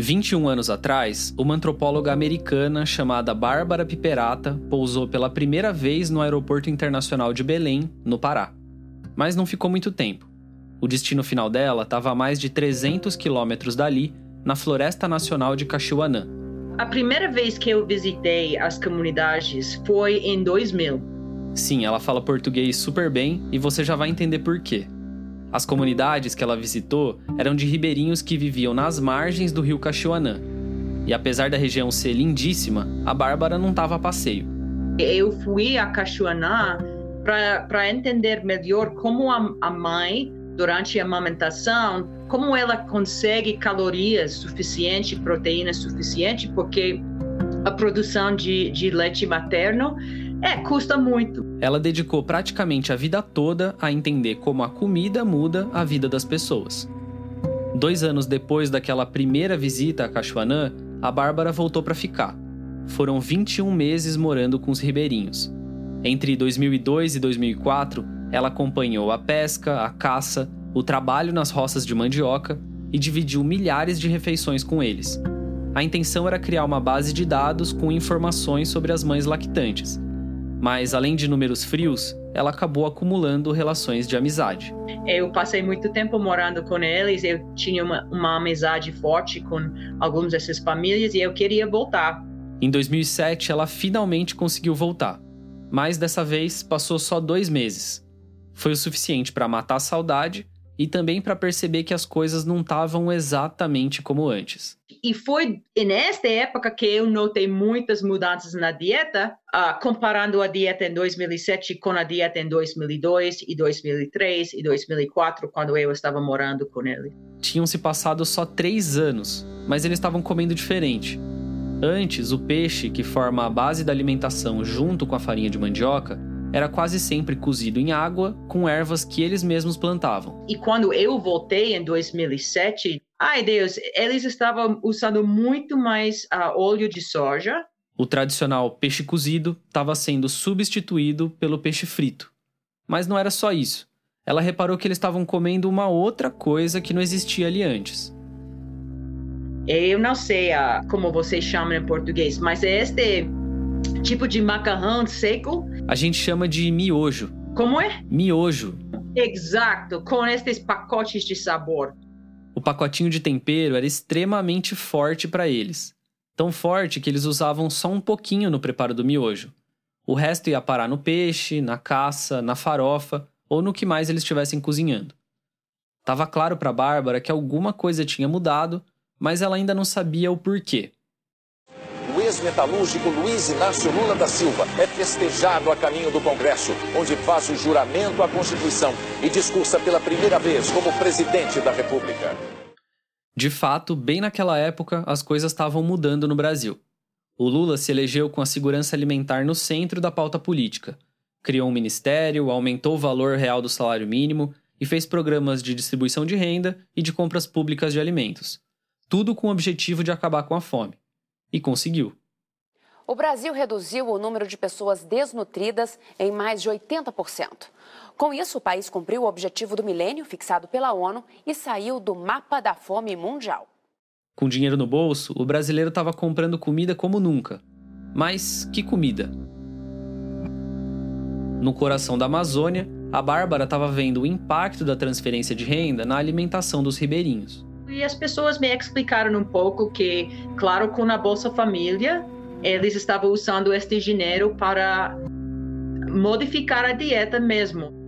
21 anos atrás, uma antropóloga americana chamada Bárbara Piperata pousou pela primeira vez no Aeroporto Internacional de Belém, no Pará. Mas não ficou muito tempo. O destino final dela estava a mais de 300 quilômetros dali, na Floresta Nacional de Caxiuanã. A primeira vez que eu visitei as comunidades foi em 2000. Sim, ela fala português super bem e você já vai entender por quê. As comunidades que ela visitou eram de ribeirinhos que viviam nas margens do rio Caxiuanã. E apesar da região ser lindíssima, a Bárbara não estava a passeio. Eu fui a Caxiuanã para entender melhor como a, a mãe, durante a amamentação, como ela consegue calorias suficientes, proteínas suficientes, porque a produção de, de leite materno é, custa muito. Ela dedicou praticamente a vida toda a entender como a comida muda a vida das pessoas. Dois anos depois daquela primeira visita a Cachuanã, a Bárbara voltou para ficar. Foram 21 meses morando com os ribeirinhos. Entre 2002 e 2004, ela acompanhou a pesca, a caça, o trabalho nas roças de mandioca e dividiu milhares de refeições com eles. A intenção era criar uma base de dados com informações sobre as mães lactantes mas além de números frios, ela acabou acumulando relações de amizade. Eu passei muito tempo morando com eles, eu tinha uma, uma amizade forte com algumas dessas famílias e eu queria voltar. Em 2007, ela finalmente conseguiu voltar, mas dessa vez passou só dois meses. Foi o suficiente para matar a saudade e também para perceber que as coisas não estavam exatamente como antes. E foi nesta época que eu notei muitas mudanças na dieta, uh, comparando a dieta em 2007 com a dieta em 2002 e 2003 e 2004, quando eu estava morando com ele. Tinham se passado só três anos, mas eles estavam comendo diferente. Antes, o peixe, que forma a base da alimentação junto com a farinha de mandioca, era quase sempre cozido em água com ervas que eles mesmos plantavam. E quando eu voltei em 2007, ai Deus, eles estavam usando muito mais uh, óleo de soja. O tradicional peixe cozido estava sendo substituído pelo peixe frito. Mas não era só isso. Ela reparou que eles estavam comendo uma outra coisa que não existia ali antes. Eu não sei uh, como vocês chamam em português, mas é este tipo de macarrão seco. A gente chama de miojo. Como é? Miojo. Exato, com estes pacotes de sabor. O pacotinho de tempero era extremamente forte para eles. Tão forte que eles usavam só um pouquinho no preparo do miojo. O resto ia parar no peixe, na caça, na farofa ou no que mais eles estivessem cozinhando. Tava claro para Bárbara que alguma coisa tinha mudado, mas ela ainda não sabia o porquê o ex-metalúrgico Luiz Inácio Lula da Silva é festejado a caminho do Congresso, onde faz o juramento à Constituição e discursa pela primeira vez como presidente da República. De fato, bem naquela época, as coisas estavam mudando no Brasil. O Lula se elegeu com a segurança alimentar no centro da pauta política. Criou um ministério, aumentou o valor real do salário mínimo e fez programas de distribuição de renda e de compras públicas de alimentos. Tudo com o objetivo de acabar com a fome. E conseguiu. O Brasil reduziu o número de pessoas desnutridas em mais de 80%. Com isso, o país cumpriu o objetivo do milênio fixado pela ONU e saiu do mapa da fome mundial. Com dinheiro no bolso, o brasileiro estava comprando comida como nunca. Mas que comida? No coração da Amazônia, a Bárbara estava vendo o impacto da transferência de renda na alimentação dos ribeirinhos. E as pessoas me explicaram um pouco que, claro, com a Bolsa Família, eles estavam usando este dinheiro para modificar a dieta mesmo.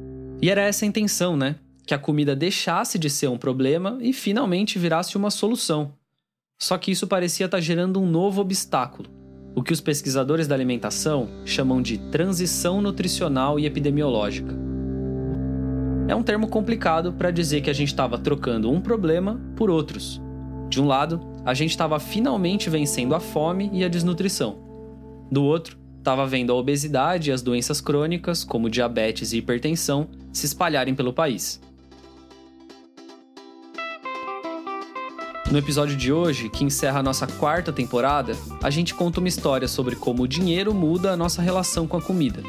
E era essa a intenção, né? Que a comida deixasse de ser um problema e finalmente virasse uma solução. Só que isso parecia estar gerando um novo obstáculo, o que os pesquisadores da alimentação chamam de transição nutricional e epidemiológica. É um termo complicado para dizer que a gente estava trocando um problema por outros. De um lado, a gente estava finalmente vencendo a fome e a desnutrição. Do outro, estava vendo a obesidade e as doenças crônicas, como diabetes e hipertensão, se espalharem pelo país. No episódio de hoje, que encerra a nossa quarta temporada, a gente conta uma história sobre como o dinheiro muda a nossa relação com a comida,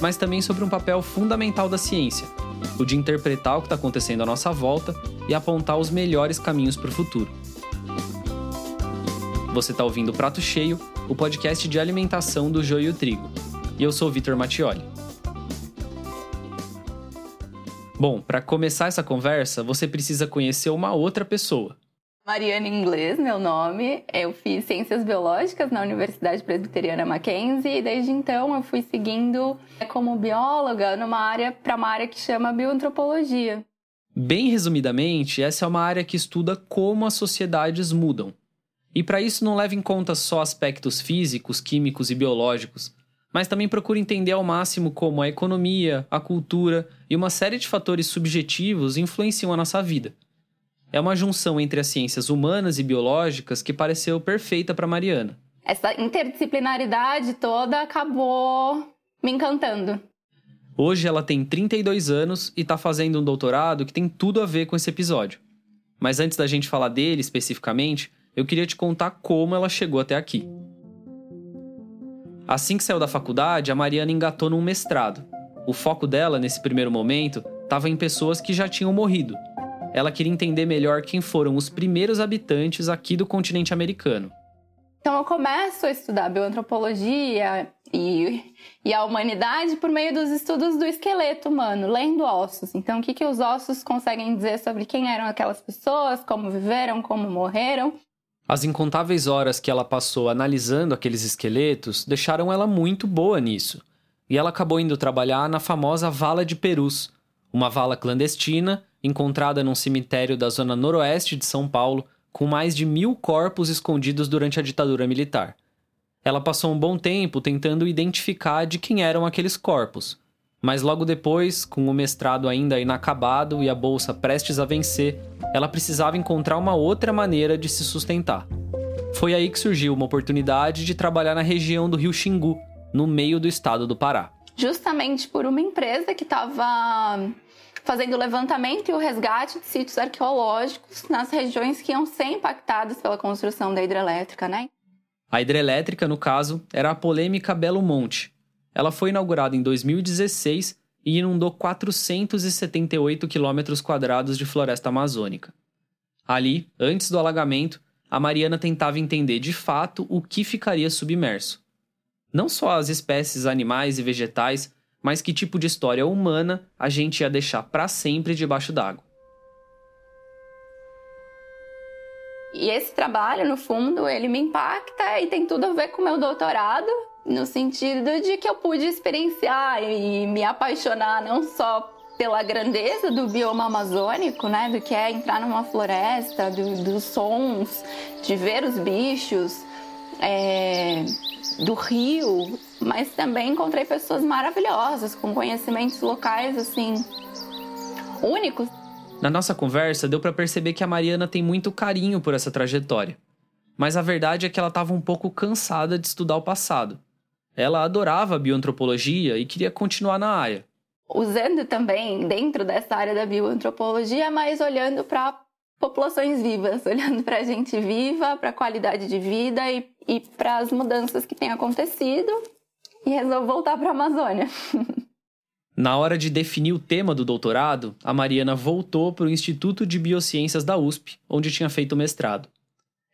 mas também sobre um papel fundamental da ciência, o de interpretar o que está acontecendo à nossa volta e apontar os melhores caminhos para o futuro. Você está ouvindo o Prato Cheio, o podcast de alimentação do Joio Trigo. E eu sou Vitor Mattioli. Bom, para começar essa conversa, você precisa conhecer uma outra pessoa. Mariana Inglês, meu nome. Eu fiz Ciências Biológicas na Universidade Presbiteriana Mackenzie e desde então eu fui seguindo como bióloga numa área para uma área que chama bioantropologia. Bem resumidamente, essa é uma área que estuda como as sociedades mudam. E para isso não leva em conta só aspectos físicos, químicos e biológicos, mas também procura entender ao máximo como a economia, a cultura e uma série de fatores subjetivos influenciam a nossa vida é uma junção entre as ciências humanas e biológicas que pareceu perfeita para Mariana. Essa interdisciplinaridade toda acabou me encantando. Hoje ela tem 32 anos e está fazendo um doutorado que tem tudo a ver com esse episódio. Mas antes da gente falar dele especificamente, eu queria te contar como ela chegou até aqui. Assim que saiu da faculdade, a Mariana engatou num mestrado. O foco dela, nesse primeiro momento, estava em pessoas que já tinham morrido, ela queria entender melhor quem foram os primeiros habitantes aqui do continente americano. Então eu começo a estudar bioantropologia e, e a humanidade por meio dos estudos do esqueleto humano, lendo ossos. Então o que, que os ossos conseguem dizer sobre quem eram aquelas pessoas, como viveram, como morreram. As incontáveis horas que ela passou analisando aqueles esqueletos deixaram ela muito boa nisso. E ela acabou indo trabalhar na famosa Vala de Perus, uma vala clandestina encontrada num cemitério da zona noroeste de São Paulo, com mais de mil corpos escondidos durante a ditadura militar. Ela passou um bom tempo tentando identificar de quem eram aqueles corpos, mas logo depois, com o mestrado ainda inacabado e a bolsa prestes a vencer, ela precisava encontrar uma outra maneira de se sustentar. Foi aí que surgiu uma oportunidade de trabalhar na região do Rio Xingu, no meio do estado do Pará. Justamente por uma empresa que estava fazendo o levantamento e o resgate de sítios arqueológicos nas regiões que iam ser impactadas pela construção da hidrelétrica, né? A hidrelétrica, no caso, era a polêmica Belo Monte. Ela foi inaugurada em 2016 e inundou 478 quilômetros quadrados de floresta amazônica. Ali, antes do alagamento, a Mariana tentava entender de fato o que ficaria submerso. Não só as espécies animais e vegetais, mas que tipo de história humana a gente ia deixar para sempre debaixo d'água. E esse trabalho, no fundo, ele me impacta e tem tudo a ver com o meu doutorado, no sentido de que eu pude experienciar e me apaixonar não só pela grandeza do bioma amazônico, né, do que é entrar numa floresta, do, dos sons, de ver os bichos, é, do rio, mas também encontrei pessoas maravilhosas, com conhecimentos locais assim únicos. Na nossa conversa, deu para perceber que a Mariana tem muito carinho por essa trajetória. Mas a verdade é que ela estava um pouco cansada de estudar o passado. Ela adorava a bioantropologia e queria continuar na área. Usando também dentro dessa área da bioantropologia, mas olhando para populações vivas, olhando para a gente viva, para a qualidade de vida e, e para as mudanças que têm acontecido, e resolvo voltar para a Amazônia. Na hora de definir o tema do doutorado, a Mariana voltou para o Instituto de Biociências da USP, onde tinha feito o mestrado.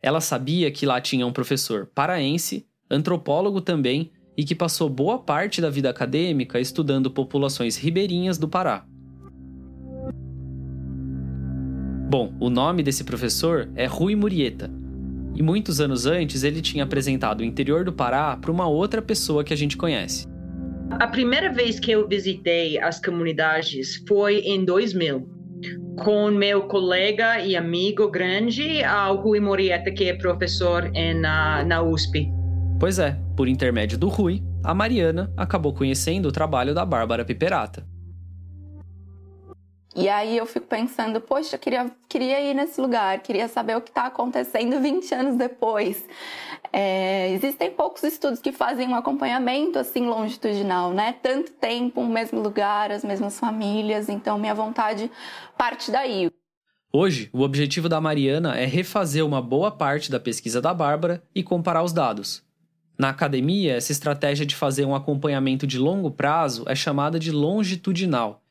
Ela sabia que lá tinha um professor paraense, antropólogo também, e que passou boa parte da vida acadêmica estudando populações ribeirinhas do Pará. Bom, o nome desse professor é Rui Murieta. E muitos anos antes ele tinha apresentado o interior do Pará para uma outra pessoa que a gente conhece. A primeira vez que eu visitei as comunidades foi em 2000, com meu colega e amigo grande, Rui Murieta, que é professor na, na USP. Pois é, por intermédio do Rui, a Mariana acabou conhecendo o trabalho da Bárbara Piperata. E aí eu fico pensando, poxa, queria, queria ir nesse lugar, queria saber o que está acontecendo 20 anos depois. É, existem poucos estudos que fazem um acompanhamento assim longitudinal, né? Tanto tempo, o mesmo lugar, as mesmas famílias, então minha vontade parte daí. Hoje, o objetivo da Mariana é refazer uma boa parte da pesquisa da Bárbara e comparar os dados. Na academia, essa estratégia de fazer um acompanhamento de longo prazo é chamada de longitudinal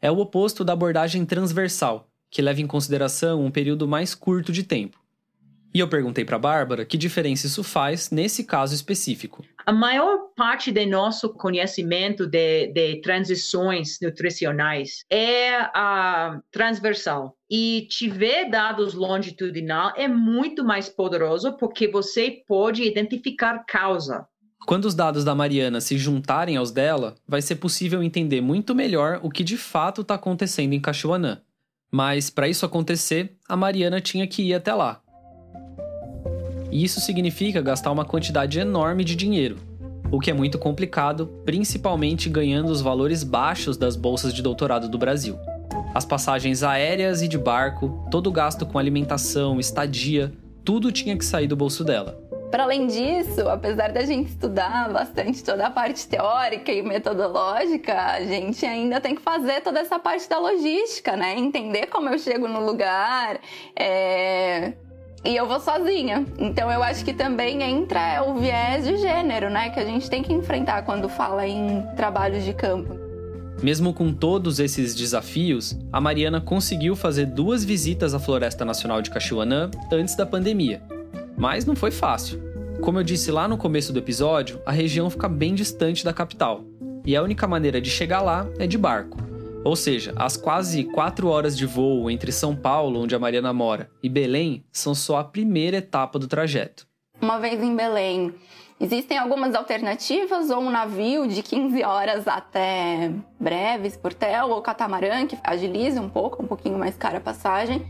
é o oposto da abordagem transversal, que leva em consideração um período mais curto de tempo. E eu perguntei para Bárbara que diferença isso faz nesse caso específico. A maior parte do nosso conhecimento de, de transições nutricionais é a transversal. E tiver dados longitudinal é muito mais poderoso porque você pode identificar causa. Quando os dados da Mariana se juntarem aos dela, vai ser possível entender muito melhor o que de fato está acontecendo em Cachoanã. Mas, para isso acontecer, a Mariana tinha que ir até lá, e isso significa gastar uma quantidade enorme de dinheiro, o que é muito complicado, principalmente ganhando os valores baixos das bolsas de doutorado do Brasil. As passagens aéreas e de barco, todo o gasto com alimentação, estadia, tudo tinha que sair do bolso dela. Para além disso, apesar da gente estudar bastante toda a parte teórica e metodológica, a gente ainda tem que fazer toda essa parte da logística, né? Entender como eu chego no lugar, é e eu vou sozinha. Então eu acho que também entra o viés de gênero, né? Que a gente tem que enfrentar quando fala em trabalhos de campo. Mesmo com todos esses desafios, a Mariana conseguiu fazer duas visitas à Floresta Nacional de Cachoanã antes da pandemia. Mas não foi fácil. Como eu disse lá no começo do episódio, a região fica bem distante da capital. E a única maneira de chegar lá é de barco. Ou seja, as quase quatro horas de voo entre São Paulo, onde a Mariana mora, e Belém são só a primeira etapa do trajeto. Uma vez em Belém, existem algumas alternativas ou um navio de 15 horas até Breves, Portel ou Catamarã, que agiliza um pouco, um pouquinho mais cara a passagem.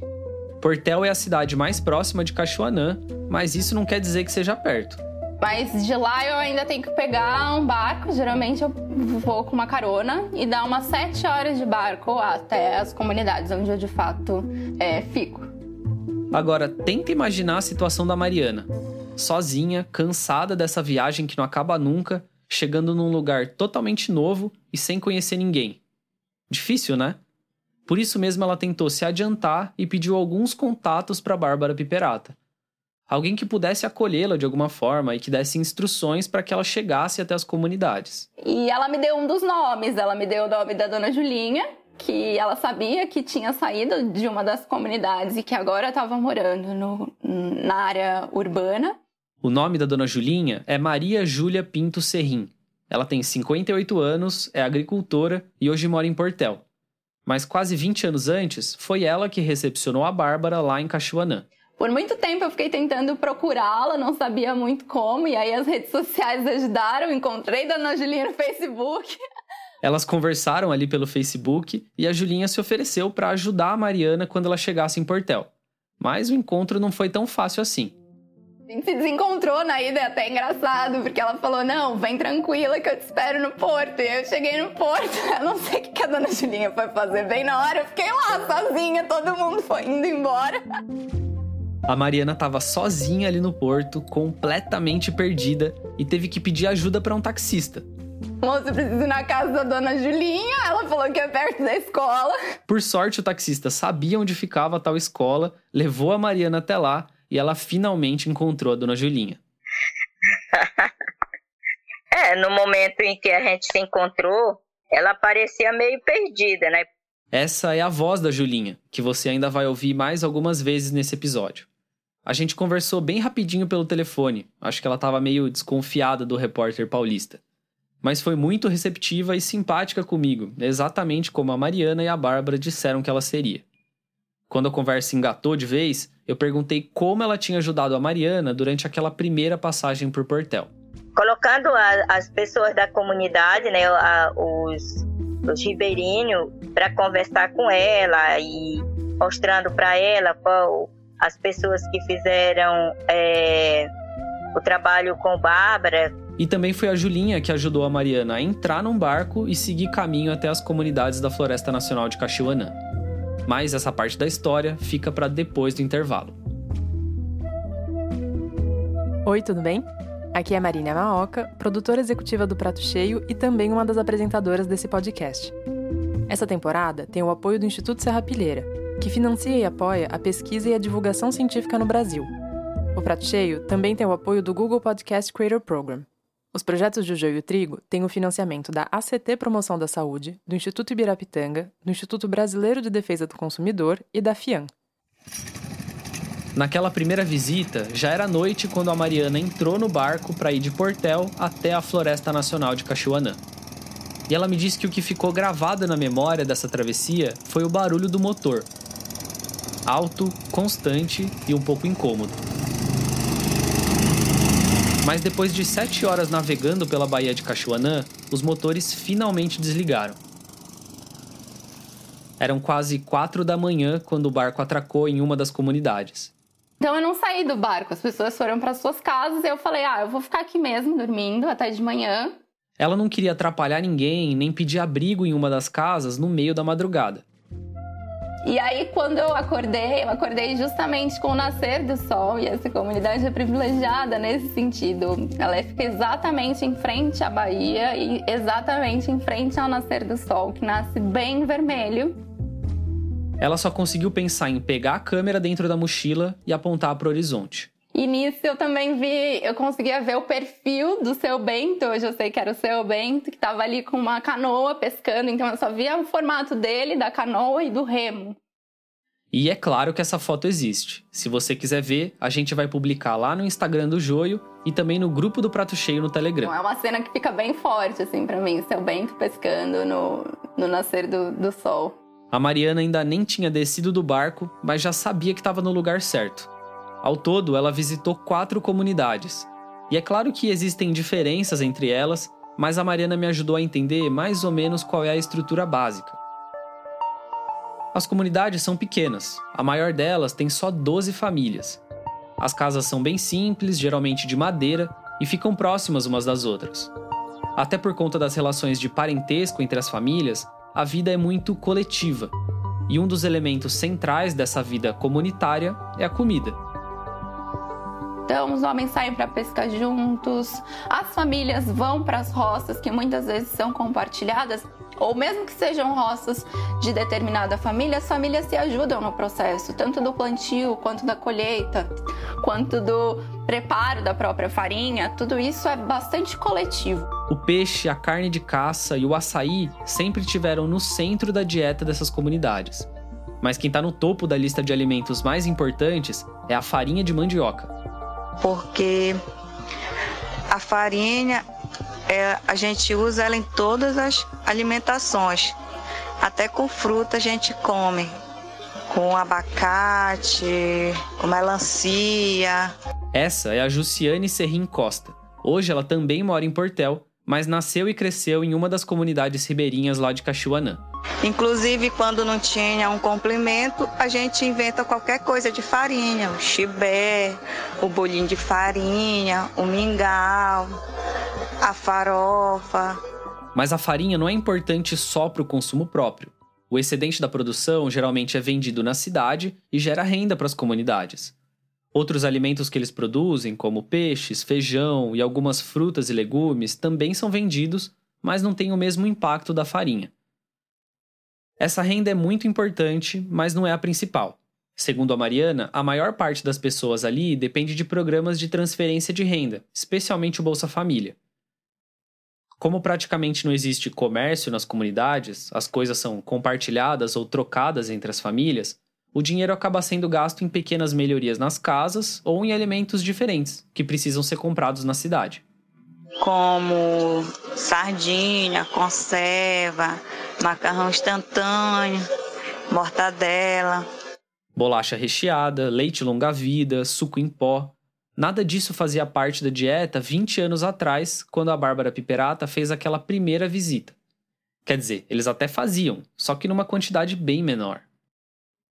Portel é a cidade mais próxima de Cachoanã, mas isso não quer dizer que seja perto. Mas de lá eu ainda tenho que pegar um barco. Geralmente eu vou com uma carona e dá umas sete horas de barco até as comunidades onde eu de fato é, fico. Agora, tenta imaginar a situação da Mariana. Sozinha, cansada dessa viagem que não acaba nunca, chegando num lugar totalmente novo e sem conhecer ninguém. Difícil, né? Por isso mesmo ela tentou se adiantar e pediu alguns contatos para Bárbara Piperata Alguém que pudesse acolhê-la de alguma forma e que desse instruções para que ela chegasse até as comunidades. E ela me deu um dos nomes, ela me deu o nome da dona Julinha, que ela sabia que tinha saído de uma das comunidades e que agora estava morando no, na área urbana. O nome da dona Julinha é Maria Júlia Pinto Serrim. Ela tem 58 anos, é agricultora e hoje mora em Portel. Mas quase 20 anos antes, foi ela que recepcionou a Bárbara lá em Cachoanã. Por muito tempo eu fiquei tentando procurá-la, não sabia muito como, e aí as redes sociais ajudaram, encontrei Dona Julinha no Facebook. Elas conversaram ali pelo Facebook e a Julinha se ofereceu para ajudar a Mariana quando ela chegasse em Portel. Mas o encontro não foi tão fácil assim. A gente se desencontrou na ida, é até engraçado, porque ela falou: Não, vem tranquila que eu te espero no porto. E eu cheguei no porto, eu não sei o que a dona Julinha foi fazer. Bem na hora, eu fiquei lá sozinha, todo mundo foi indo embora. A Mariana estava sozinha ali no porto, completamente perdida, e teve que pedir ajuda para um taxista. Moça, eu preciso ir na casa da dona Julinha. Ela falou que é perto da escola. Por sorte, o taxista sabia onde ficava a tal escola, levou a Mariana até lá e ela finalmente encontrou a dona Julinha. é, no momento em que a gente se encontrou, ela parecia meio perdida, né? Essa é a voz da Julinha, que você ainda vai ouvir mais algumas vezes nesse episódio. A gente conversou bem rapidinho pelo telefone. Acho que ela estava meio desconfiada do repórter paulista. Mas foi muito receptiva e simpática comigo, exatamente como a Mariana e a Bárbara disseram que ela seria. Quando a conversa engatou de vez, eu perguntei como ela tinha ajudado a Mariana durante aquela primeira passagem por Portel. Colocando a, as pessoas da comunidade, né, a, os, os ribeirinhos, para conversar com ela e mostrando para ela qual as pessoas que fizeram é, o trabalho com Bárbara. E também foi a Julinha que ajudou a Mariana a entrar num barco e seguir caminho até as comunidades da Floresta Nacional de Caxiuanã. Mas essa parte da história fica para depois do intervalo. Oi, tudo bem? Aqui é Marina Maoca, produtora executiva do Prato Cheio e também uma das apresentadoras desse podcast. Essa temporada tem o apoio do Instituto Serra Pilheira, que financia e apoia a pesquisa e a divulgação científica no Brasil. O Prato Cheio também tem o apoio do Google Podcast Creator Program. Os projetos de Joio e Trigo têm o financiamento da ACT Promoção da Saúde, do Instituto Ibirapitanga, do Instituto Brasileiro de Defesa do Consumidor e da FIAM. Naquela primeira visita, já era noite quando a Mariana entrou no barco para ir de Portel até a Floresta Nacional de Cachoanã. E ela me disse que o que ficou gravado na memória dessa travessia foi o barulho do motor. Alto, constante e um pouco incômodo. Mas depois de sete horas navegando pela Baía de Cachoanã, os motores finalmente desligaram. Eram quase quatro da manhã quando o barco atracou em uma das comunidades. Então eu não saí do barco, as pessoas foram para suas casas e eu falei: ah, eu vou ficar aqui mesmo dormindo até de manhã. Ela não queria atrapalhar ninguém nem pedir abrigo em uma das casas no meio da madrugada. E aí, quando eu acordei, eu acordei justamente com o nascer do sol, e essa comunidade é privilegiada nesse sentido. Ela fica exatamente em frente à Bahia e exatamente em frente ao nascer do sol, que nasce bem vermelho. Ela só conseguiu pensar em pegar a câmera dentro da mochila e apontar para o horizonte. E nisso eu também vi, eu conseguia ver o perfil do seu Bento, hoje eu sei que era o seu Bento, que estava ali com uma canoa pescando, então eu só via o formato dele, da canoa e do remo. E é claro que essa foto existe. Se você quiser ver, a gente vai publicar lá no Instagram do Joio e também no grupo do Prato Cheio no Telegram. É uma cena que fica bem forte, assim, para mim, seu Bento pescando no, no nascer do, do sol. A Mariana ainda nem tinha descido do barco, mas já sabia que estava no lugar certo. Ao todo, ela visitou quatro comunidades. E é claro que existem diferenças entre elas, mas a Mariana me ajudou a entender mais ou menos qual é a estrutura básica. As comunidades são pequenas, a maior delas tem só 12 famílias. As casas são bem simples, geralmente de madeira, e ficam próximas umas das outras. Até por conta das relações de parentesco entre as famílias, a vida é muito coletiva. E um dos elementos centrais dessa vida comunitária é a comida. Então, os homens saem para pescar juntos, as famílias vão para as roças que muitas vezes são compartilhadas, ou mesmo que sejam roças de determinada família, as famílias se ajudam no processo, tanto do plantio, quanto da colheita, quanto do preparo da própria farinha, tudo isso é bastante coletivo. O peixe, a carne de caça e o açaí sempre tiveram no centro da dieta dessas comunidades. Mas quem está no topo da lista de alimentos mais importantes é a farinha de mandioca porque a farinha é, a gente usa ela em todas as alimentações, até com fruta a gente come, com abacate, com melancia. Essa é a Jussiane Serrim Costa. Hoje ela também mora em Portel, mas nasceu e cresceu em uma das comunidades ribeirinhas lá de Cachuanã. Inclusive, quando não tinha um complemento, a gente inventa qualquer coisa de farinha, o chibé, o bolinho de farinha, o mingau, a farofa. Mas a farinha não é importante só para o consumo próprio. O excedente da produção geralmente é vendido na cidade e gera renda para as comunidades. Outros alimentos que eles produzem, como peixes, feijão e algumas frutas e legumes, também são vendidos, mas não têm o mesmo impacto da farinha. Essa renda é muito importante, mas não é a principal. Segundo a Mariana, a maior parte das pessoas ali depende de programas de transferência de renda, especialmente o Bolsa Família. Como praticamente não existe comércio nas comunidades, as coisas são compartilhadas ou trocadas entre as famílias, o dinheiro acaba sendo gasto em pequenas melhorias nas casas ou em alimentos diferentes que precisam ser comprados na cidade. Como sardinha, conserva, macarrão instantâneo, mortadela, bolacha recheada, leite longa-vida, suco em pó. Nada disso fazia parte da dieta 20 anos atrás, quando a Bárbara Piperata fez aquela primeira visita. Quer dizer, eles até faziam, só que numa quantidade bem menor.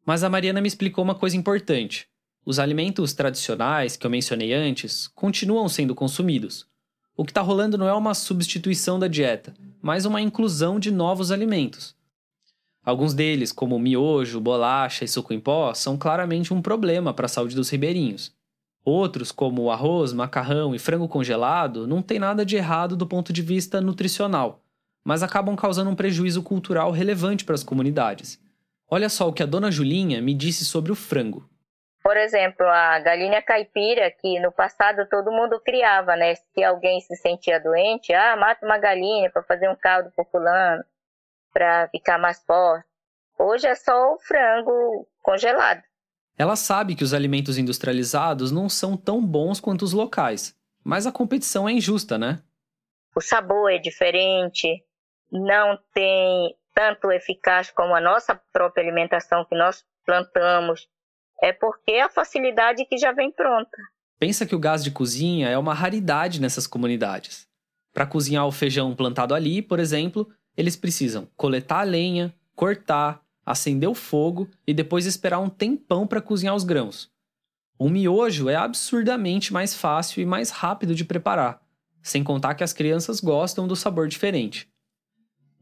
Mas a Mariana me explicou uma coisa importante. Os alimentos tradicionais que eu mencionei antes continuam sendo consumidos. O que está rolando não é uma substituição da dieta, mas uma inclusão de novos alimentos. Alguns deles, como miojo, bolacha e suco em pó, são claramente um problema para a saúde dos ribeirinhos. Outros, como arroz, macarrão e frango congelado, não tem nada de errado do ponto de vista nutricional, mas acabam causando um prejuízo cultural relevante para as comunidades. Olha só o que a dona Julinha me disse sobre o frango. Por exemplo, a galinha caipira, que no passado todo mundo criava, né? Se alguém se sentia doente, ah, mata uma galinha para fazer um caldo para fulano, para ficar mais forte. Hoje é só o frango congelado. Ela sabe que os alimentos industrializados não são tão bons quanto os locais, mas a competição é injusta, né? O sabor é diferente, não tem tanto eficaz como a nossa própria alimentação que nós plantamos. É porque é a facilidade que já vem pronta. Pensa que o gás de cozinha é uma raridade nessas comunidades. Para cozinhar o feijão plantado ali, por exemplo, eles precisam coletar a lenha, cortar, acender o fogo e depois esperar um tempão para cozinhar os grãos. O miojo é absurdamente mais fácil e mais rápido de preparar, sem contar que as crianças gostam do sabor diferente.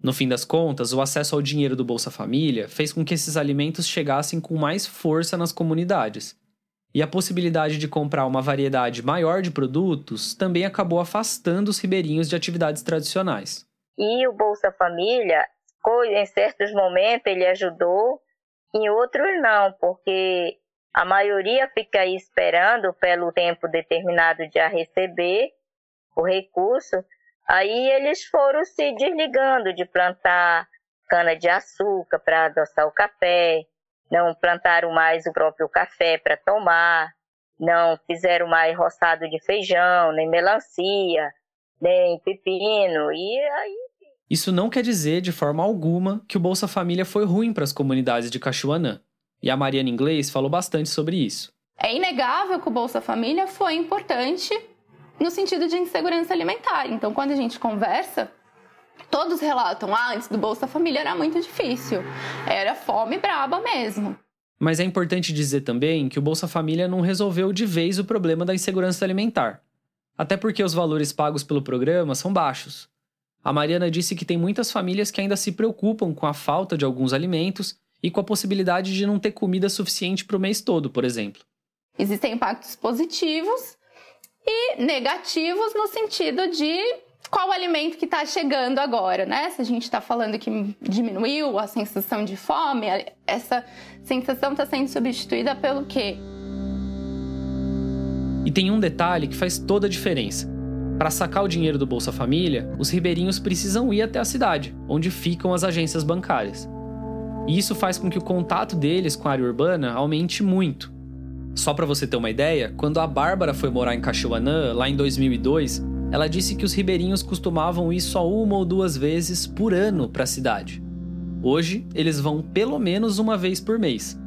No fim das contas, o acesso ao dinheiro do Bolsa Família fez com que esses alimentos chegassem com mais força nas comunidades. E a possibilidade de comprar uma variedade maior de produtos também acabou afastando os ribeirinhos de atividades tradicionais. E o Bolsa Família, em certos momentos, ele ajudou, em outros não, porque a maioria fica aí esperando pelo tempo determinado de a receber o recurso. Aí eles foram se desligando de plantar cana-de-açúcar para adoçar o café, não plantaram mais o próprio café para tomar, não fizeram mais roçado de feijão, nem melancia, nem pepino, e aí isso não quer dizer, de forma alguma, que o Bolsa Família foi ruim para as comunidades de Cachuanã. E a Mariana Inglês falou bastante sobre isso. É inegável que o Bolsa Família foi importante no sentido de insegurança alimentar. Então, quando a gente conversa, todos relatam: ah, antes do Bolsa Família era muito difícil, era fome braba mesmo. Mas é importante dizer também que o Bolsa Família não resolveu de vez o problema da insegurança alimentar. Até porque os valores pagos pelo programa são baixos. A Mariana disse que tem muitas famílias que ainda se preocupam com a falta de alguns alimentos e com a possibilidade de não ter comida suficiente para o mês todo, por exemplo. Existem impactos positivos e negativos no sentido de qual alimento que está chegando agora, né? Se a gente está falando que diminuiu a sensação de fome, essa sensação está sendo substituída pelo quê? E tem um detalhe que faz toda a diferença. Para sacar o dinheiro do Bolsa Família, os ribeirinhos precisam ir até a cidade, onde ficam as agências bancárias. E isso faz com que o contato deles com a área urbana aumente muito. Só para você ter uma ideia, quando a Bárbara foi morar em Cachoanã, lá em 2002, ela disse que os ribeirinhos costumavam ir só uma ou duas vezes por ano para a cidade. Hoje, eles vão pelo menos uma vez por mês,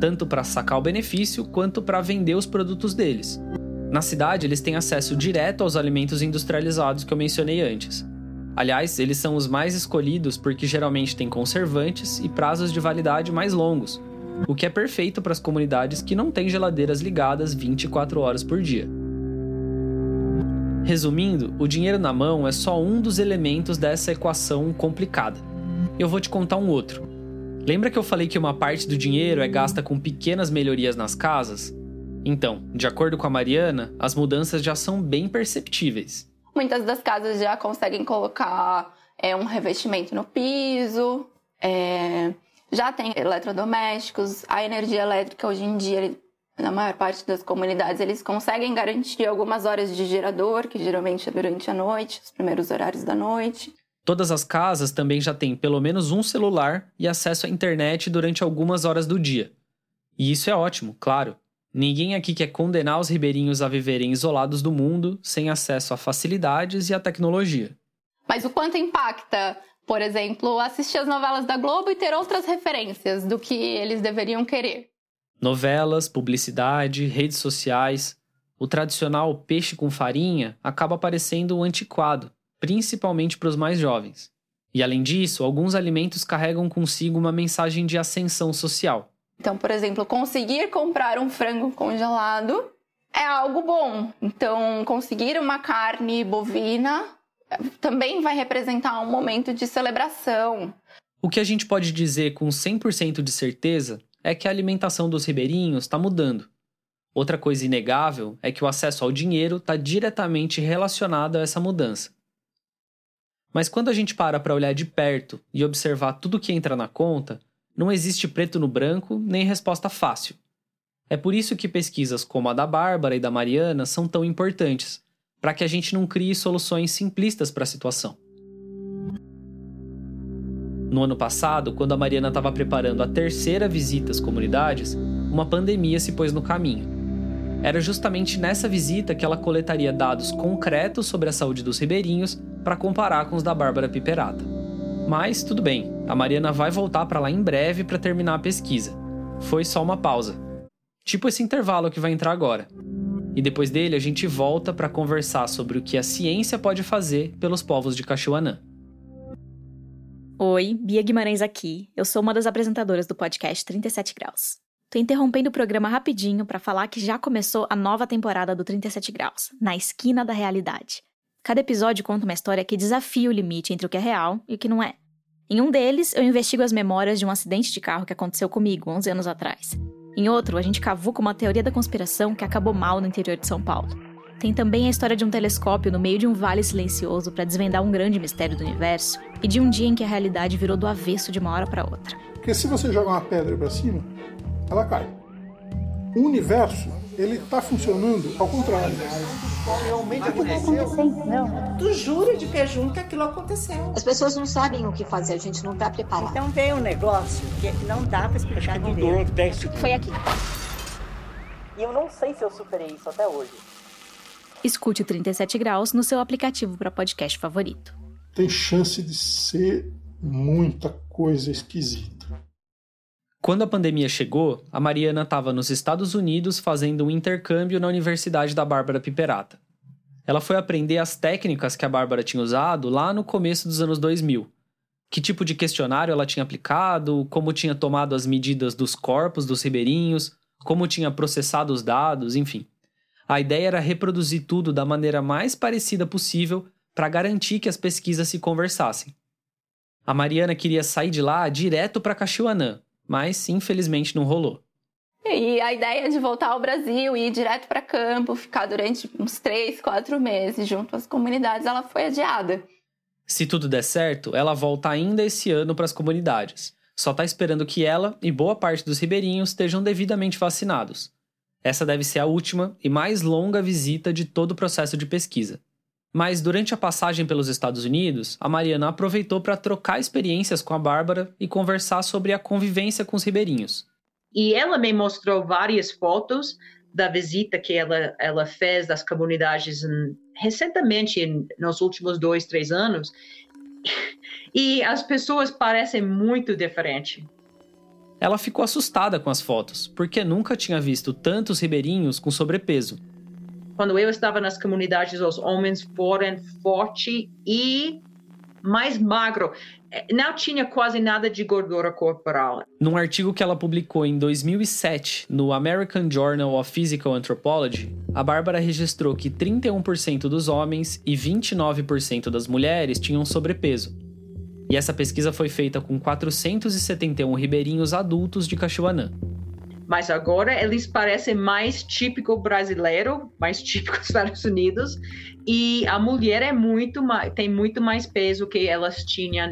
tanto para sacar o benefício quanto para vender os produtos deles. Na cidade, eles têm acesso direto aos alimentos industrializados que eu mencionei antes. Aliás, eles são os mais escolhidos porque geralmente têm conservantes e prazos de validade mais longos, o que é perfeito para as comunidades que não têm geladeiras ligadas 24 horas por dia. Resumindo, o dinheiro na mão é só um dos elementos dessa equação complicada. Eu vou te contar um outro. Lembra que eu falei que uma parte do dinheiro é gasta com pequenas melhorias nas casas? Então, de acordo com a Mariana, as mudanças já são bem perceptíveis. Muitas das casas já conseguem colocar é, um revestimento no piso, é, já tem eletrodomésticos, a energia elétrica hoje em dia, na maior parte das comunidades, eles conseguem garantir algumas horas de gerador, que geralmente é durante a noite, os primeiros horários da noite. Todas as casas também já têm pelo menos um celular e acesso à internet durante algumas horas do dia. E isso é ótimo, claro. Ninguém aqui quer condenar os ribeirinhos a viverem isolados do mundo, sem acesso a facilidades e a tecnologia. Mas o quanto impacta, por exemplo, assistir as novelas da Globo e ter outras referências do que eles deveriam querer? Novelas, publicidade, redes sociais. O tradicional peixe com farinha acaba parecendo um antiquado, principalmente para os mais jovens. E além disso, alguns alimentos carregam consigo uma mensagem de ascensão social. Então, por exemplo, conseguir comprar um frango congelado é algo bom. Então, conseguir uma carne bovina também vai representar um momento de celebração. O que a gente pode dizer com 100% de certeza é que a alimentação dos ribeirinhos está mudando. Outra coisa inegável é que o acesso ao dinheiro está diretamente relacionado a essa mudança. Mas quando a gente para para olhar de perto e observar tudo que entra na conta, não existe preto no branco nem resposta fácil. É por isso que pesquisas como a da Bárbara e da Mariana são tão importantes, para que a gente não crie soluções simplistas para a situação. No ano passado, quando a Mariana estava preparando a terceira visita às comunidades, uma pandemia se pôs no caminho. Era justamente nessa visita que ela coletaria dados concretos sobre a saúde dos ribeirinhos para comparar com os da Bárbara Piperata. Mas tudo bem, a Mariana vai voltar para lá em breve para terminar a pesquisa. Foi só uma pausa. Tipo esse intervalo que vai entrar agora. E depois dele a gente volta para conversar sobre o que a ciência pode fazer pelos povos de Cachuanã. Oi, Bia Guimarães aqui. Eu sou uma das apresentadoras do podcast 37 Graus. Tô interrompendo o programa rapidinho para falar que já começou a nova temporada do 37 Graus, na esquina da realidade. Cada episódio conta uma história que desafia o limite entre o que é real e o que não é. Em um deles, eu investigo as memórias de um acidente de carro que aconteceu comigo 11 anos atrás. Em outro, a gente cavuca uma teoria da conspiração que acabou mal no interior de São Paulo. Tem também a história de um telescópio no meio de um vale silencioso para desvendar um grande mistério do universo e de um dia em que a realidade virou do avesso de uma hora para outra. Porque se você joga uma pedra para cima, ela cai. O universo, ele está funcionando ao contrário. Realmente aconteceu. Não. Tu jura de pé junto que aquilo aconteceu. As pessoas não sabem o que fazer, a gente não está preparado. Então veio um negócio que não dá para explicar direito. Foi aqui. E eu não sei se eu superei isso até hoje. Escute o 37 Graus no seu aplicativo para podcast favorito. Tem chance de ser muita coisa esquisita. Quando a pandemia chegou, a Mariana estava nos Estados Unidos fazendo um intercâmbio na Universidade da Bárbara Piperata. Ela foi aprender as técnicas que a Bárbara tinha usado lá no começo dos anos 2000. Que tipo de questionário ela tinha aplicado, como tinha tomado as medidas dos corpos dos ribeirinhos, como tinha processado os dados, enfim. A ideia era reproduzir tudo da maneira mais parecida possível para garantir que as pesquisas se conversassem. A Mariana queria sair de lá direto para Caxiuanã, mas infelizmente não rolou. E a ideia de voltar ao Brasil ir direto para campo, ficar durante uns três, quatro meses junto às comunidades, ela foi adiada. Se tudo der certo, ela volta ainda esse ano para as comunidades. Só está esperando que ela e boa parte dos ribeirinhos estejam devidamente vacinados. Essa deve ser a última e mais longa visita de todo o processo de pesquisa. Mas durante a passagem pelos Estados Unidos, a Mariana aproveitou para trocar experiências com a Bárbara e conversar sobre a convivência com os ribeirinhos. E ela me mostrou várias fotos da visita que ela, ela fez das comunidades em, recentemente, nos últimos dois, três anos. E as pessoas parecem muito diferentes. Ela ficou assustada com as fotos, porque nunca tinha visto tantos ribeirinhos com sobrepeso. Quando eu estava nas comunidades, os homens foram fortes e mais magro. Não tinha quase nada de gordura corporal. Num artigo que ela publicou em 2007 no American Journal of Physical Anthropology, a Bárbara registrou que 31% dos homens e 29% das mulheres tinham sobrepeso. E essa pesquisa foi feita com 471 ribeirinhos adultos de Cachuanã. Mas agora eles parecem mais típico brasileiro, mais típico dos Estados Unidos, e a mulher é muito mais, tem muito mais peso que elas tinham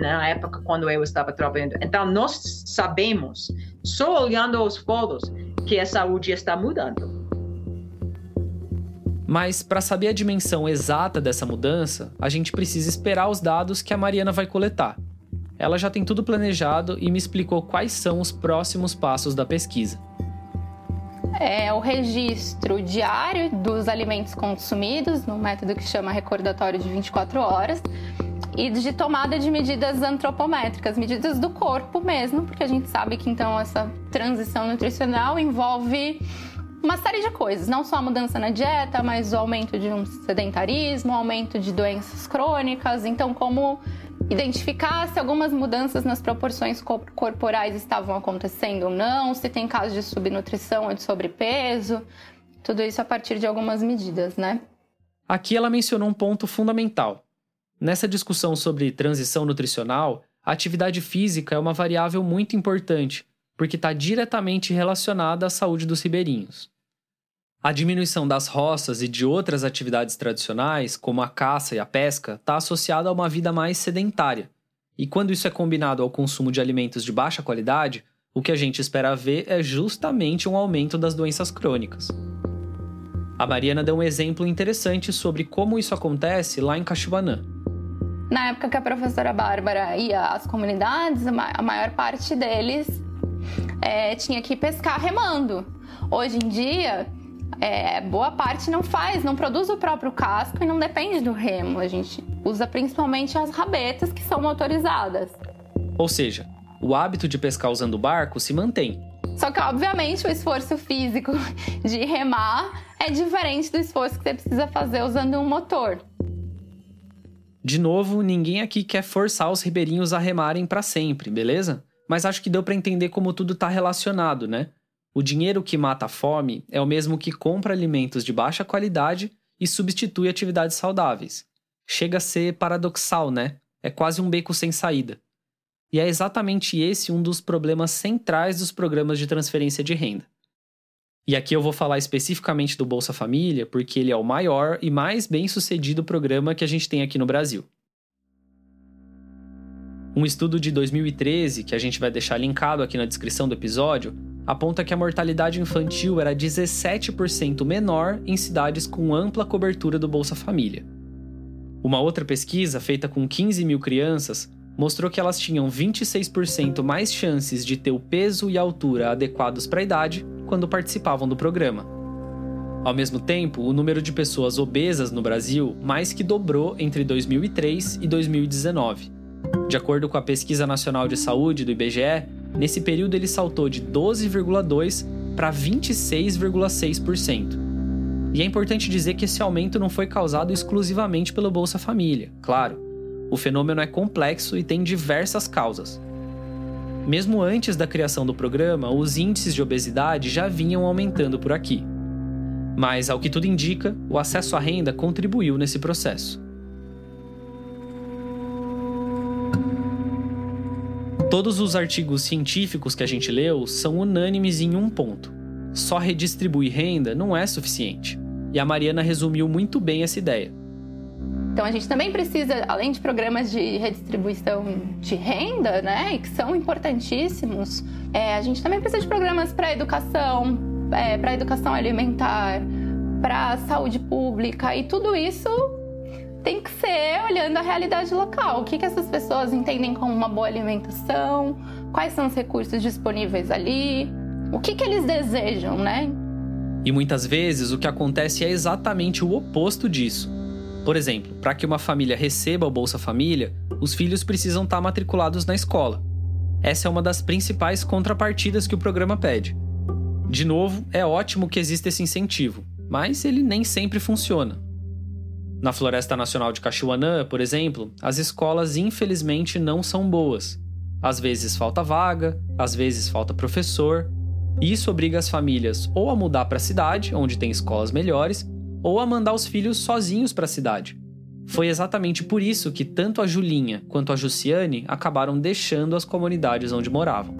na época quando eu estava trabalhando. Então nós sabemos, só olhando os fotos, que a saúde está mudando. Mas para saber a dimensão exata dessa mudança, a gente precisa esperar os dados que a Mariana vai coletar. Ela já tem tudo planejado e me explicou quais são os próximos passos da pesquisa. É o registro diário dos alimentos consumidos, no método que chama recordatório de 24 horas, e de tomada de medidas antropométricas, medidas do corpo mesmo, porque a gente sabe que então essa transição nutricional envolve uma série de coisas, não só a mudança na dieta, mas o aumento de um sedentarismo, o aumento de doenças crônicas. Então, como identificar se algumas mudanças nas proporções corporais estavam acontecendo ou não, se tem casos de subnutrição ou de sobrepeso, tudo isso a partir de algumas medidas, né? Aqui ela mencionou um ponto fundamental. Nessa discussão sobre transição nutricional, a atividade física é uma variável muito importante, porque está diretamente relacionada à saúde dos ribeirinhos. A diminuição das roças e de outras atividades tradicionais, como a caça e a pesca, está associada a uma vida mais sedentária. E quando isso é combinado ao consumo de alimentos de baixa qualidade, o que a gente espera ver é justamente um aumento das doenças crônicas. A Mariana deu um exemplo interessante sobre como isso acontece lá em Cachuanã. Na época que a professora Bárbara ia às comunidades, a maior parte deles é, tinha que pescar remando. Hoje em dia, é, boa parte não faz, não produz o próprio casco e não depende do remo. A gente usa principalmente as rabetas que são motorizadas. Ou seja, o hábito de pescar usando o barco se mantém. Só que, obviamente, o esforço físico de remar é diferente do esforço que você precisa fazer usando um motor. De novo, ninguém aqui quer forçar os ribeirinhos a remarem para sempre, beleza? Mas acho que deu para entender como tudo está relacionado, né? O dinheiro que mata a fome é o mesmo que compra alimentos de baixa qualidade e substitui atividades saudáveis. Chega a ser paradoxal, né? É quase um beco sem saída. E é exatamente esse um dos problemas centrais dos programas de transferência de renda. E aqui eu vou falar especificamente do Bolsa Família, porque ele é o maior e mais bem sucedido programa que a gente tem aqui no Brasil. Um estudo de 2013, que a gente vai deixar linkado aqui na descrição do episódio, aponta que a mortalidade infantil era 17% menor em cidades com ampla cobertura do Bolsa Família. Uma outra pesquisa, feita com 15 mil crianças, mostrou que elas tinham 26% mais chances de ter o peso e a altura adequados para a idade quando participavam do programa. Ao mesmo tempo, o número de pessoas obesas no Brasil mais que dobrou entre 2003 e 2019. De acordo com a Pesquisa Nacional de Saúde do IBGE, nesse período ele saltou de 12,2% para 26,6%. E é importante dizer que esse aumento não foi causado exclusivamente pelo Bolsa Família, claro. O fenômeno é complexo e tem diversas causas. Mesmo antes da criação do programa, os índices de obesidade já vinham aumentando por aqui. Mas, ao que tudo indica, o acesso à renda contribuiu nesse processo. Todos os artigos científicos que a gente leu são unânimes em um ponto: só redistribuir renda não é suficiente. E a Mariana resumiu muito bem essa ideia. Então a gente também precisa, além de programas de redistribuição de renda, né, que são importantíssimos, é, a gente também precisa de programas para educação, é, para educação alimentar, para saúde pública e tudo isso tem que ser olhando a realidade local. O que, que essas pessoas entendem como uma boa alimentação? Quais são os recursos disponíveis ali? O que, que eles desejam, né? E muitas vezes o que acontece é exatamente o oposto disso. Por exemplo, para que uma família receba o Bolsa Família, os filhos precisam estar tá matriculados na escola. Essa é uma das principais contrapartidas que o programa pede. De novo, é ótimo que exista esse incentivo, mas ele nem sempre funciona. Na Floresta Nacional de Cachuanã, por exemplo, as escolas infelizmente não são boas. Às vezes falta vaga, às vezes falta professor, e isso obriga as famílias ou a mudar para a cidade, onde tem escolas melhores, ou a mandar os filhos sozinhos para a cidade. Foi exatamente por isso que tanto a Julinha quanto a Jussiane acabaram deixando as comunidades onde moravam.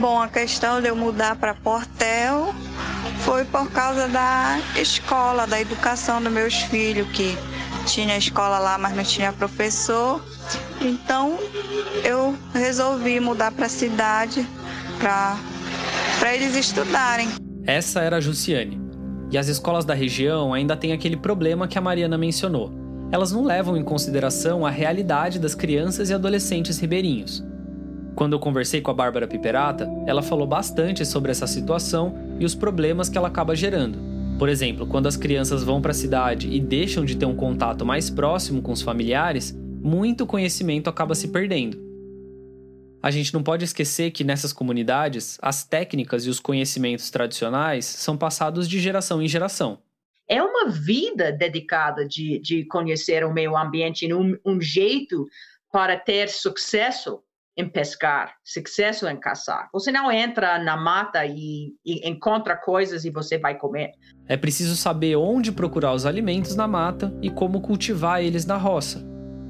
Bom, a questão de eu mudar para Portel foi por causa da escola, da educação dos meus filhos, que tinha escola lá, mas não tinha professor. Então eu resolvi mudar para a cidade para eles estudarem. Essa era a Jussiane. E as escolas da região ainda têm aquele problema que a Mariana mencionou. Elas não levam em consideração a realidade das crianças e adolescentes ribeirinhos. Quando eu conversei com a Bárbara Piperata, ela falou bastante sobre essa situação e os problemas que ela acaba gerando. Por exemplo, quando as crianças vão para a cidade e deixam de ter um contato mais próximo com os familiares, muito conhecimento acaba se perdendo. A gente não pode esquecer que nessas comunidades, as técnicas e os conhecimentos tradicionais são passados de geração em geração. É uma vida dedicada de, de conhecer o meio ambiente, um, um jeito para ter sucesso em pescar, sucesso em caçar. Você não entra na mata e, e, encontra coisas e você vai comer. É preciso saber onde procurar os alimentos na mata e como cultivar eles na roça.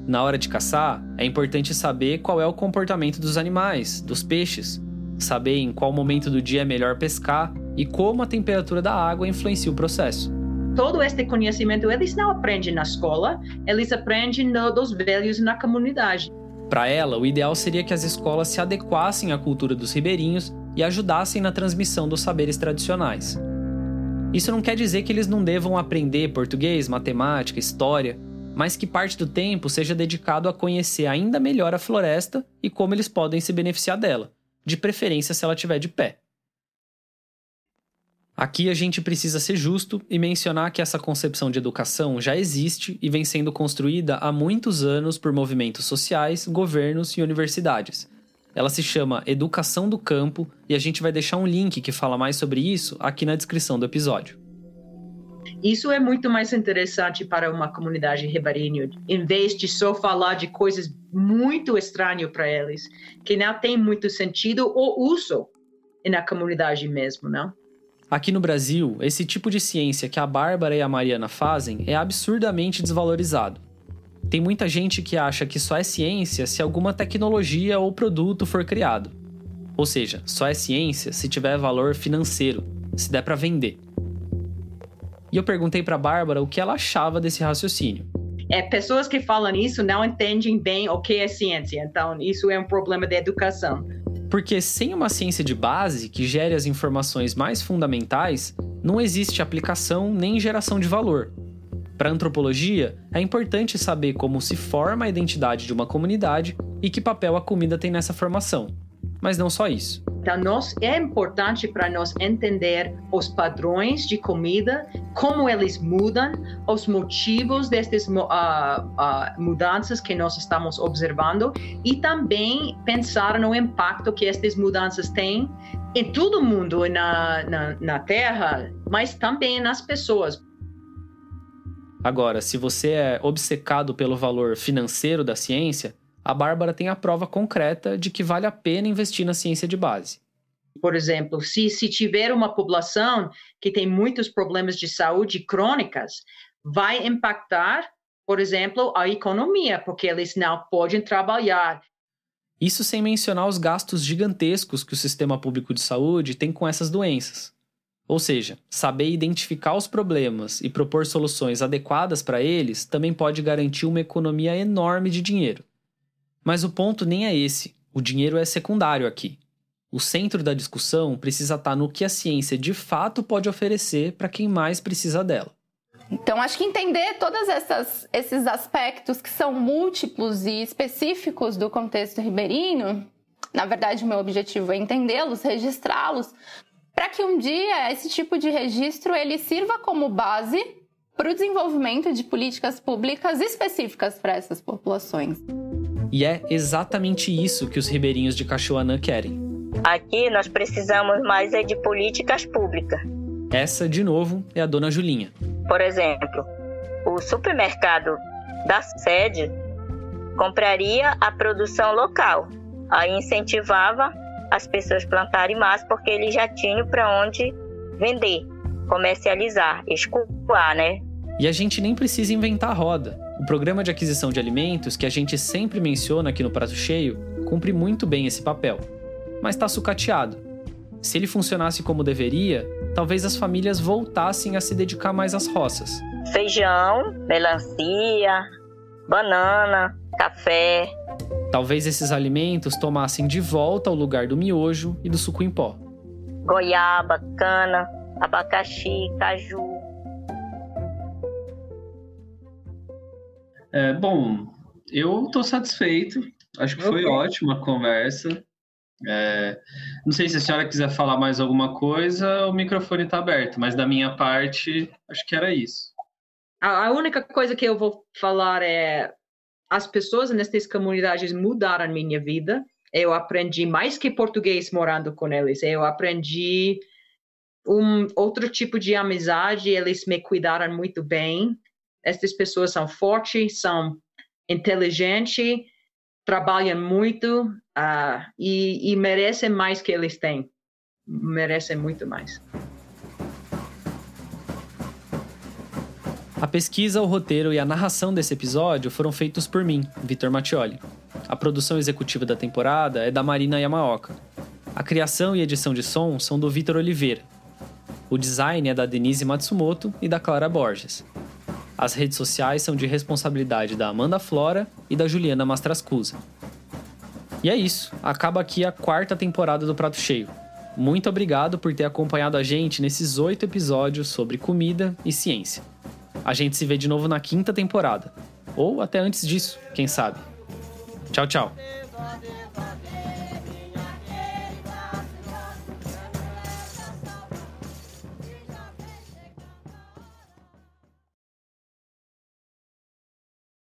Na hora de caçar, é importante saber qual é o comportamento dos animais, dos peixes, saber em qual momento do dia é melhor pescar e como a temperatura da água influencia o processo. Todo este conhecimento eles não aprendem na escola, eles aprendem no, dos velhos na comunidade. Para ela, o ideal seria que as escolas se adequassem à cultura dos ribeirinhos e ajudassem na transmissão dos saberes tradicionais. Isso não quer dizer que eles não devam aprender português, matemática, história, mas que parte do tempo seja dedicado a conhecer ainda melhor a floresta e como eles podem se beneficiar dela, de preferência se ela estiver de pé. Aqui a gente precisa ser justo e mencionar que essa concepção de educação já existe e vem sendo construída há muitos anos por movimentos sociais, governos e universidades. Ela se chama Educação do Campo e a gente vai deixar um link que fala mais sobre isso aqui na descrição do episódio. Isso é muito mais interessante para uma comunidade ribeirinha, em vez de só falar de coisas muito estranhas para eles, que não tem muito sentido ou uso na comunidade mesmo, não? Aqui no Brasil, esse tipo de ciência que a Bárbara e a Mariana fazem é absurdamente desvalorizado. Tem muita gente que acha que só é ciência se alguma tecnologia ou produto for criado. Ou seja, só é ciência se tiver valor financeiro, se der para vender. E eu perguntei para Bárbara o que ela achava desse raciocínio. É, pessoas que falam isso não entendem bem o que é ciência, então isso é um problema de educação. Porque sem uma ciência de base que gere as informações mais fundamentais, não existe aplicação nem geração de valor. Para a antropologia, é importante saber como se forma a identidade de uma comunidade e que papel a comida tem nessa formação. Mas não só isso. Então, nós, é importante para nós entender os padrões de comida, como eles mudam, os motivos dessas uh, uh, mudanças que nós estamos observando e também pensar no impacto que essas mudanças têm em todo mundo na, na, na Terra, mas também nas pessoas. Agora, se você é obcecado pelo valor financeiro da ciência, a Bárbara tem a prova concreta de que vale a pena investir na ciência de base. Por exemplo, se, se tiver uma população que tem muitos problemas de saúde crônicas, vai impactar, por exemplo, a economia, porque eles não podem trabalhar. Isso sem mencionar os gastos gigantescos que o sistema público de saúde tem com essas doenças. Ou seja, saber identificar os problemas e propor soluções adequadas para eles também pode garantir uma economia enorme de dinheiro. Mas o ponto nem é esse. O dinheiro é secundário aqui. O centro da discussão precisa estar no que a ciência de fato pode oferecer para quem mais precisa dela. Então, acho que entender todos esses aspectos que são múltiplos e específicos do contexto ribeirinho, na verdade, o meu objetivo é entendê-los, registrá-los, para que um dia esse tipo de registro ele sirva como base para o desenvolvimento de políticas públicas específicas para essas populações. E é exatamente isso que os ribeirinhos de Cachoanã querem. Aqui nós precisamos mais é de políticas públicas. Essa, de novo, é a dona Julinha. Por exemplo, o supermercado da sede compraria a produção local. Aí incentivava as pessoas a plantarem mais porque eles já tinham para onde vender, comercializar, escoar, né? E a gente nem precisa inventar a roda. O programa de aquisição de alimentos, que a gente sempre menciona aqui no Prato Cheio, cumpre muito bem esse papel. Mas está sucateado. Se ele funcionasse como deveria, talvez as famílias voltassem a se dedicar mais às roças. Feijão, melancia, banana, café. Talvez esses alimentos tomassem de volta o lugar do miojo e do suco em pó. Goiaba, cana, abacaxi, caju. É, bom, eu estou satisfeito. Acho que foi okay. ótima a conversa. É, não sei se a senhora quiser falar mais alguma coisa, o microfone está aberto, mas da minha parte, acho que era isso. A, a única coisa que eu vou falar é as pessoas nessas comunidades mudaram minha vida. Eu aprendi mais que português morando com eles. Eu aprendi um outro tipo de amizade. Eles me cuidaram muito bem. Essas pessoas são fortes, são inteligentes, trabalham muito uh, e, e merecem mais que eles têm. Merecem muito mais. A pesquisa, o roteiro e a narração desse episódio foram feitos por mim, Vitor Mattioli. A produção executiva da temporada é da Marina Yamaoka. A criação e edição de som são do Vitor Oliveira. O design é da Denise Matsumoto e da Clara Borges. As redes sociais são de responsabilidade da Amanda Flora e da Juliana Mastrascusa. E é isso, acaba aqui a quarta temporada do Prato Cheio. Muito obrigado por ter acompanhado a gente nesses oito episódios sobre comida e ciência. A gente se vê de novo na quinta temporada. Ou até antes disso, quem sabe. Tchau, tchau.